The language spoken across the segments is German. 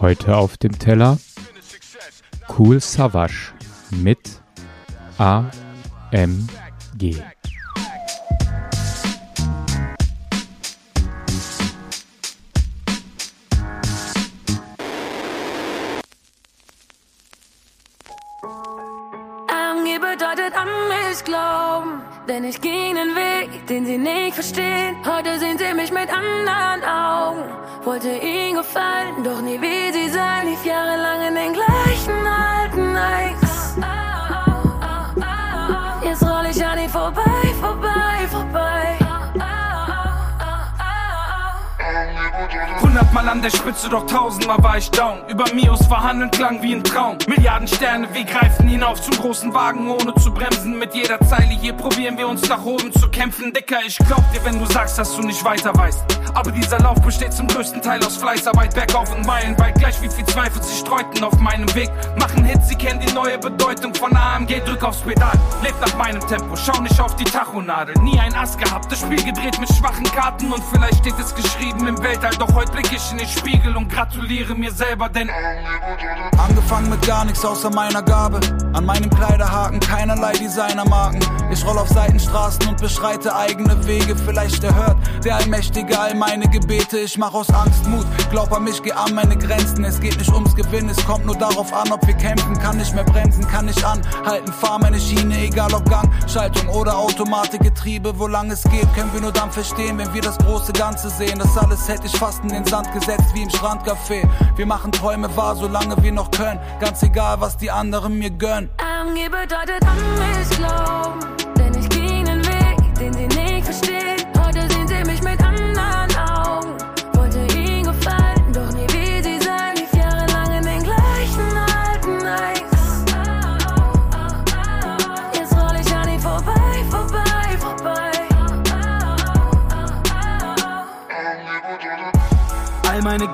Heute auf dem Teller Cool Savage mit AMG. Bedeutet an mich glauben. Denn ich ging den Weg, den sie nicht verstehen. Heute sehen sie mich mit anderen Augen. Wollte ihnen gefallen, doch nie wie sie sein. Lief jahrelang in den gleichen alten Nikes. Jetzt roll ich an vorbei, vorbei, Hundertmal an der Spitze, doch tausendmal war ich down. Über Mios verhandeln klang wie ein Traum. Milliarden Sterne, wir greifen hinauf zum großen Wagen, ohne zu bremsen. Mit jeder Zeile hier probieren wir uns nach oben zu kämpfen. Dicker, ich glaub dir, wenn du sagst, dass du nicht weiter weißt. Aber dieser Lauf besteht zum größten Teil aus Fleißarbeit, bergauf und meilenweit. Gleich wie viel Zweifel sie streuten auf meinem Weg. Machen Hits, sie kennen die neue Bedeutung von AMG. Drück aufs Pedal, lebt nach meinem Tempo, schau nicht auf die Tachonadel. Nie ein Ass gehabt, das Spiel gedreht mit schwachen Karten. Und vielleicht steht es geschrieben im Weltall, doch heute blick ich in den Spiegel und gratuliere mir selber, denn Angefangen mit gar nichts außer meiner Gabe. An meinem Kleiderhaken keinerlei Designermarken. Ich roll auf Seitenstraßen und beschreite eigene Wege. Vielleicht erhört der Allmächtige all meine Gebete. Ich mach aus Angst Mut. Glaub an mich, geh an meine Grenzen. Es geht nicht ums Gewinnen, es kommt nur darauf an, ob wir kämpfen. Kann nicht mehr bremsen, kann nicht anhalten. Fahr meine Schiene, egal ob Gang, Schaltung oder Automatikgetriebe. Wo lang es geht, können wir nur dann verstehen, wenn wir das große Ganze sehen. Das alles hätte ich fast in den Sand gesetzt wie im Strandcafé. Wir machen Träume wahr, solange wir noch können. Ganz egal, was die anderen mir gönnen. AMG bedeutet an mich glauben. Denn ich ging den Weg, den sie nicht verstehen.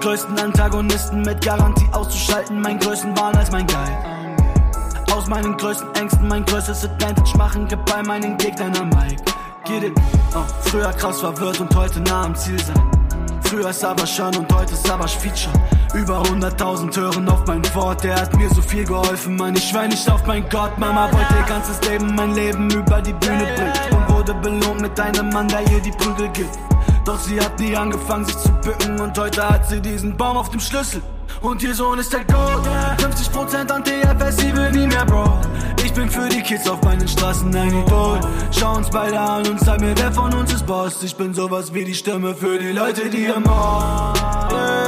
Größten Antagonisten mit Garantie auszuschalten, mein größten Wahn als mein Geil. Aus meinen größten Ängsten mein größtes Advantage machen, gib bei meinen Gegnern am Mic. Get it? Oh, früher krass verwirrt und heute nah am Ziel sein. Früher aber schon und heute aber Feature. Über 100.000 hören auf mein Wort, der hat mir so viel geholfen, Mann. Ich schwör nicht auf mein Gott, Mama wollte ihr ganzes Leben, mein Leben über die Bühne bringen. Und wurde belohnt mit einem Mann, der ihr die Prügel gibt. Doch sie hat nie angefangen, sich zu bücken und heute hat sie diesen Baum auf dem Schlüssel. Und ihr Sohn ist der Gold. 50% an TFS, sie will nie mehr, Bro. Ich bin für die Kids auf meinen Straßen ein Idol. Schau uns beide an und sag mir, wer von uns ist Boss. Ich bin sowas wie die Stimme für die Leute, die im Ort. Jetzt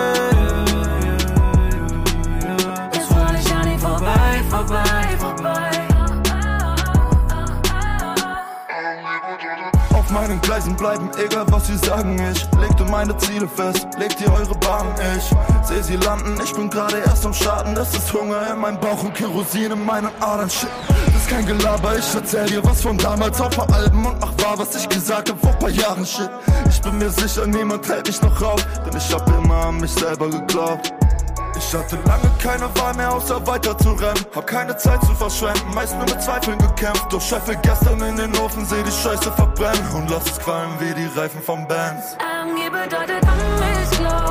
Meinen Gleisen bleiben, egal was sie sagen. Ich legte meine Ziele fest, legt ihr eure Bahn. Ich seh sie landen, ich bin gerade erst am Starten. Das ist Hunger in meinem Bauch und Kerosin in meinen Adern. Shit, das ist kein Gelaber, ich erzähl dir was von damals auf paar Alben und mach wahr, was ich gesagt hab vor paar Jahren. Shit, ich bin mir sicher, niemand hält mich noch auf, denn ich hab immer an mich selber geglaubt. Ich hatte lange keine Wahl mehr, außer weiter zu rennen. Hab keine Zeit zu verschwenden, meist nur mit Zweifeln gekämpft. Doch scheffe gestern in den Ofen, seh die Scheiße verbrennen. Und lass es qualmen wie die Reifen vom Bands. AMG bedeutet an mich glauben.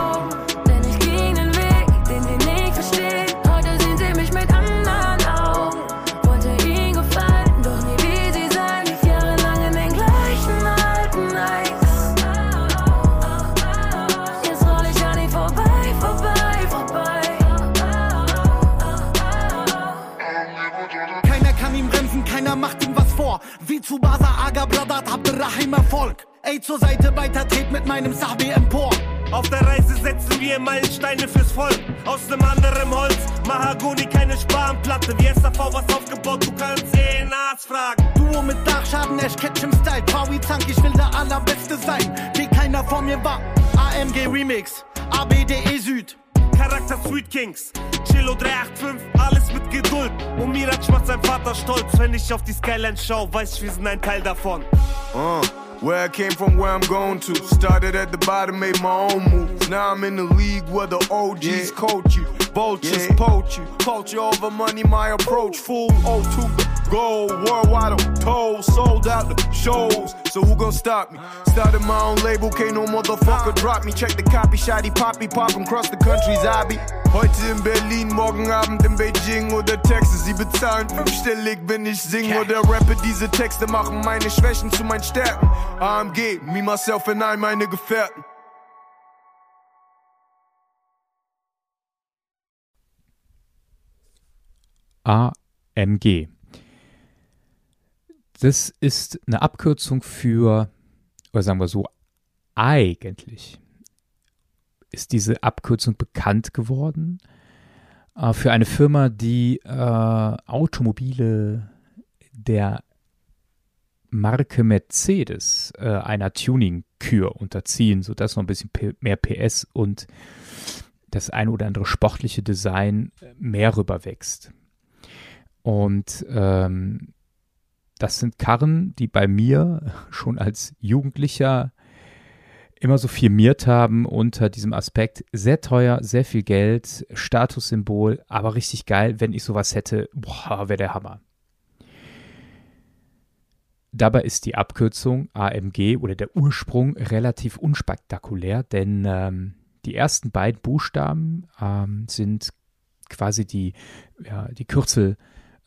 Keiner kann ihn bremsen, keiner macht ihm was vor. Wie zu Basa Aga Bradat Abderrahim Erfolg. Ey, zur Seite weiter, tret mit meinem Sahbi empor. Auf der Reise setzen wir Meilensteine fürs Volk. Aus nem anderen Holz, Mahagoni, keine Spanplatte. Wie SAV was aufgebaut, du kannst eh Arzt fragen. Duo mit Dachschaden, Ash Ketchum Style. Paui Zank, ich will der Allerbeste sein. Wie keiner vor mir war. AMG Remix, ABDE Süd. Charakter Sweet Kings, Chillo 385, alles mit Geduld. Und Miraj macht sein Vater stolz. Wenn ich auf die Skyline schau, weiß ich, wir sind ein Teil davon. Uh, where I came from, where I'm going to. Started at the bottom, made my own moves. Now I'm in the league where the OGs coach you. Vultures poach you. Culture over money, my approach. Full O2. Gold, worldwide, I'm told, sold out the shows. So who gon' stop me? Started my own label, can't no motherfucker drop me. Check the copy, shoddy poppy, pop across the country, Zabi. Heute in Berlin, morgen Abend in Beijing oder Texas. Sie bezahlen fünfstellig, wenn ich singe oder rappe. Diese Texte machen meine Schwächen zu meinen Stärken. AMG, me, myself and I, meine Gefährten. AMG. Das ist eine Abkürzung für, oder sagen wir so, eigentlich ist diese Abkürzung bekannt geworden äh, für eine Firma, die äh, Automobile der Marke Mercedes äh, einer Tuning-Kür unterziehen, sodass noch ein bisschen mehr PS und das ein oder andere sportliche Design mehr rüberwächst. Und ähm, das sind Karren, die bei mir schon als Jugendlicher immer so firmiert haben unter diesem Aspekt. Sehr teuer, sehr viel Geld, Statussymbol, aber richtig geil. Wenn ich sowas hätte, boah, wäre der Hammer. Dabei ist die Abkürzung AMG oder der Ursprung relativ unspektakulär, denn ähm, die ersten beiden Buchstaben ähm, sind quasi die, ja, die Kürzel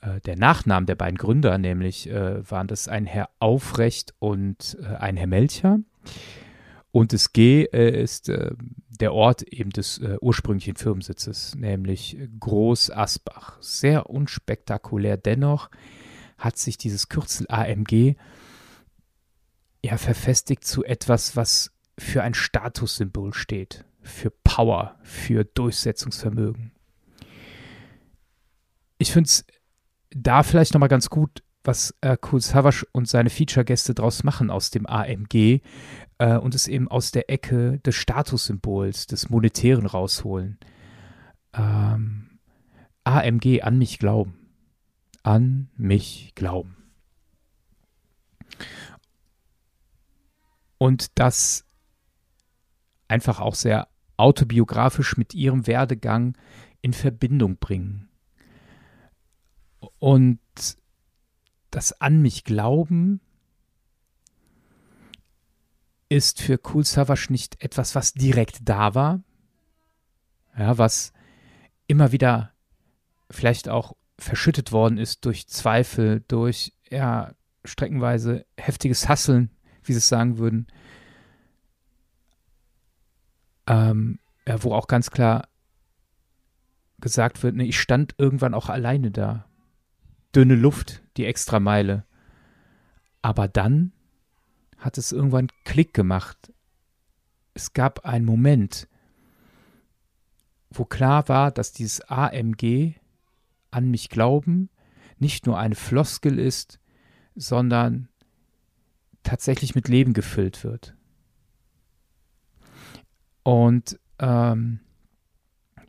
äh, der Nachnamen der beiden Gründer, nämlich äh, waren das ein Herr Aufrecht und äh, ein Herr Melcher. Und das G äh, ist äh, der Ort eben des äh, ursprünglichen Firmensitzes, nämlich Groß Asbach. Sehr unspektakulär. Dennoch hat sich dieses Kürzel AMG ja verfestigt zu etwas, was für ein Statussymbol steht, für Power, für Durchsetzungsvermögen. Ich finde es da vielleicht nochmal ganz gut, was äh, Kul Savas und seine Feature-Gäste draus machen aus dem AMG äh, und es eben aus der Ecke des Statussymbols, des Monetären rausholen. Ähm, AMG, an mich glauben. An mich glauben. Und das einfach auch sehr autobiografisch mit ihrem Werdegang in Verbindung bringen. Und das an mich glauben ist für Cool Savage nicht etwas, was direkt da war, ja, was immer wieder vielleicht auch verschüttet worden ist durch Zweifel, durch ja, streckenweise heftiges Hasseln, wie sie es sagen würden, ähm, ja, wo auch ganz klar gesagt wird, ne, ich stand irgendwann auch alleine da. Dünne Luft, die Extrameile. Aber dann hat es irgendwann Klick gemacht. Es gab einen Moment, wo klar war, dass dieses AMG an mich glauben nicht nur eine Floskel ist, sondern tatsächlich mit Leben gefüllt wird. Und ähm,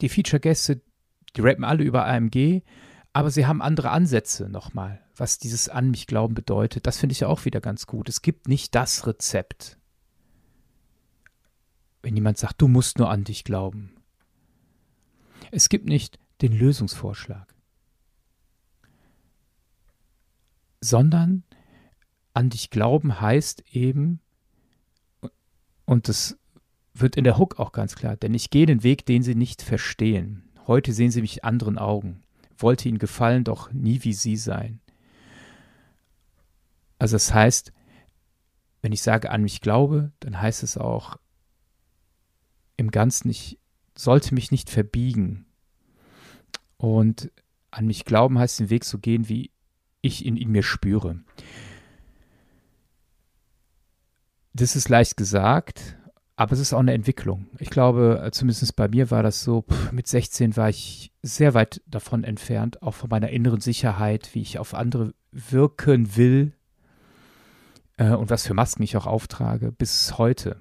die Feature-Gäste, die rappen alle über AMG, aber sie haben andere Ansätze nochmal was dieses an mich glauben bedeutet. Das finde ich ja auch wieder ganz gut. Es gibt nicht das Rezept. Wenn jemand sagt, du musst nur an dich glauben. Es gibt nicht den Lösungsvorschlag, sondern an dich glauben heißt eben, und das wird in der Hook auch ganz klar, denn ich gehe den Weg, den sie nicht verstehen. Heute sehen sie mich anderen Augen, wollte ihnen gefallen, doch nie wie sie sein. Also das heißt, wenn ich sage, an mich glaube, dann heißt es auch im Ganzen, ich sollte mich nicht verbiegen. Und an mich glauben heißt den Weg so gehen, wie ich ihn in mir spüre. Das ist leicht gesagt, aber es ist auch eine Entwicklung. Ich glaube, zumindest bei mir war das so, mit 16 war ich sehr weit davon entfernt, auch von meiner inneren Sicherheit, wie ich auf andere wirken will, äh, und was für Masken ich auch auftrage, bis heute.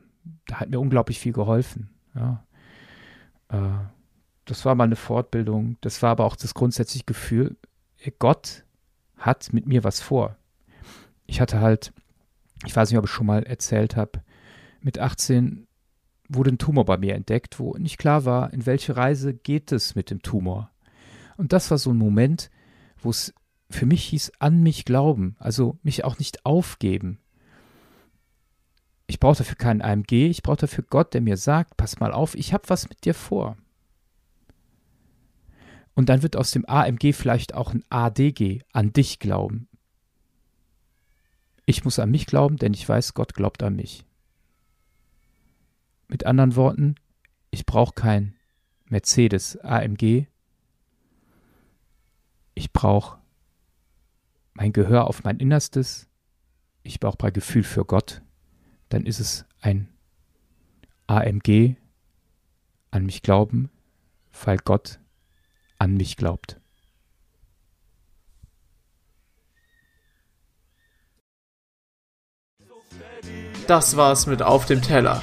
Da hat mir unglaublich viel geholfen. Ja. Äh, das war mal eine Fortbildung. Das war aber auch das grundsätzliche Gefühl, Gott hat mit mir was vor. Ich hatte halt, ich weiß nicht, ob ich schon mal erzählt habe, mit 18 wurde ein Tumor bei mir entdeckt, wo nicht klar war, in welche Reise geht es mit dem Tumor. Und das war so ein Moment, wo es für mich hieß an mich glauben, also mich auch nicht aufgeben. Ich brauche dafür keinen AMG, ich brauche dafür Gott, der mir sagt, pass mal auf, ich habe was mit dir vor. Und dann wird aus dem AMG vielleicht auch ein ADG, an dich glauben. Ich muss an mich glauben, denn ich weiß, Gott glaubt an mich. Mit anderen Worten, ich brauche kein Mercedes AMG. Ich brauche mein Gehör auf mein Innerstes. Ich brauche bei Gefühl für Gott. Dann ist es ein AMG an mich glauben, weil Gott an mich glaubt. Das war's mit Auf dem Teller.